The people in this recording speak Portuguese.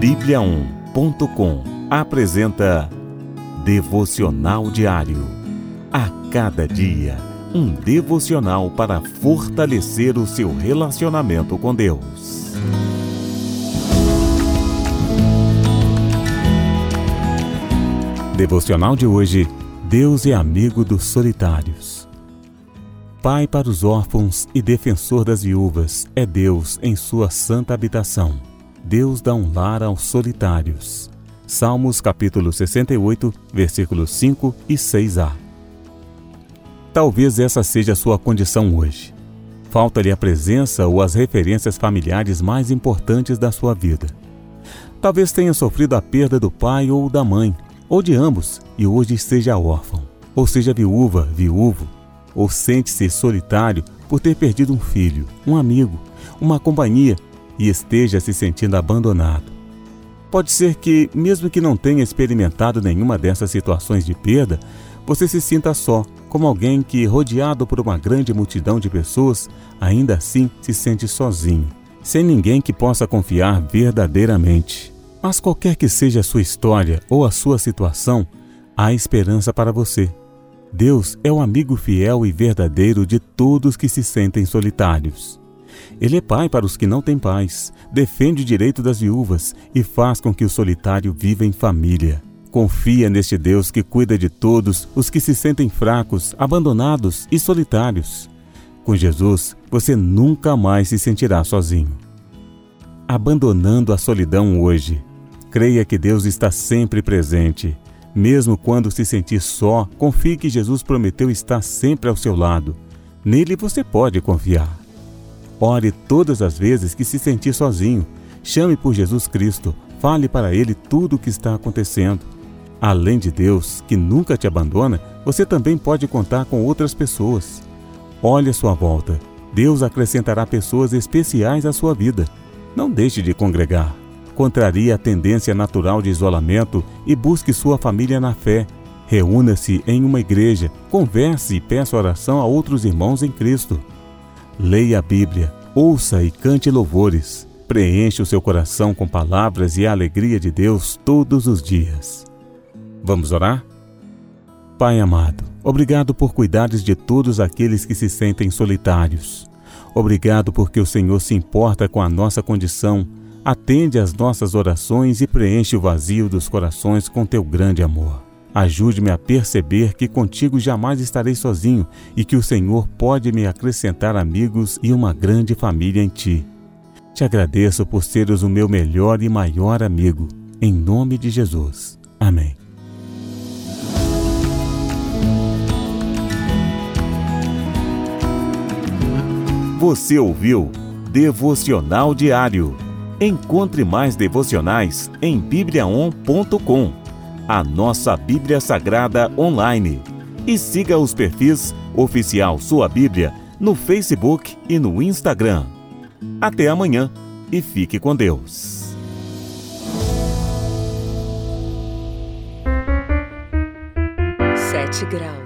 Bíblia1.com apresenta Devocional Diário. A cada dia, um devocional para fortalecer o seu relacionamento com Deus. Devocional de hoje: Deus é amigo dos solitários. Pai para os órfãos e defensor das viúvas é Deus em sua santa habitação. Deus dá um lar aos solitários. Salmos capítulo 68, versículos 5 e 6a. Talvez essa seja a sua condição hoje. Falta-lhe a presença ou as referências familiares mais importantes da sua vida. Talvez tenha sofrido a perda do pai ou da mãe, ou de ambos, e hoje seja órfão, ou seja viúva, viúvo, ou sente-se solitário por ter perdido um filho, um amigo, uma companhia e esteja se sentindo abandonado. Pode ser que, mesmo que não tenha experimentado nenhuma dessas situações de perda, você se sinta só, como alguém que, rodeado por uma grande multidão de pessoas, ainda assim se sente sozinho, sem ninguém que possa confiar verdadeiramente. Mas qualquer que seja a sua história ou a sua situação, há esperança para você. Deus é o amigo fiel e verdadeiro de todos que se sentem solitários. Ele é pai para os que não têm pais, defende o direito das viúvas e faz com que o solitário viva em família. Confia neste Deus que cuida de todos os que se sentem fracos, abandonados e solitários. Com Jesus, você nunca mais se sentirá sozinho. Abandonando a solidão hoje, creia que Deus está sempre presente. Mesmo quando se sentir só, confie que Jesus prometeu estar sempre ao seu lado. Nele você pode confiar. Ore todas as vezes que se sentir sozinho. Chame por Jesus Cristo. Fale para Ele tudo o que está acontecendo. Além de Deus, que nunca te abandona, você também pode contar com outras pessoas. Olhe à sua volta. Deus acrescentará pessoas especiais à sua vida. Não deixe de congregar. Contrarie a tendência natural de isolamento e busque sua família na fé. Reúna-se em uma igreja, converse e peça oração a outros irmãos em Cristo. Leia a Bíblia, ouça e cante louvores. Preencha o seu coração com palavras e a alegria de Deus todos os dias. Vamos orar? Pai amado, obrigado por cuidares de todos aqueles que se sentem solitários. Obrigado porque o Senhor se importa com a nossa condição, atende às nossas orações e preenche o vazio dos corações com teu grande amor. Ajude-me a perceber que contigo jamais estarei sozinho e que o Senhor pode me acrescentar amigos e uma grande família em ti. Te agradeço por seres o meu melhor e maior amigo. Em nome de Jesus. Amém. Você ouviu Devocional Diário. Encontre mais devocionais em bibliaon.com a nossa Bíblia Sagrada online. E siga os perfis Oficial Sua Bíblia no Facebook e no Instagram. Até amanhã e fique com Deus. Sete graus.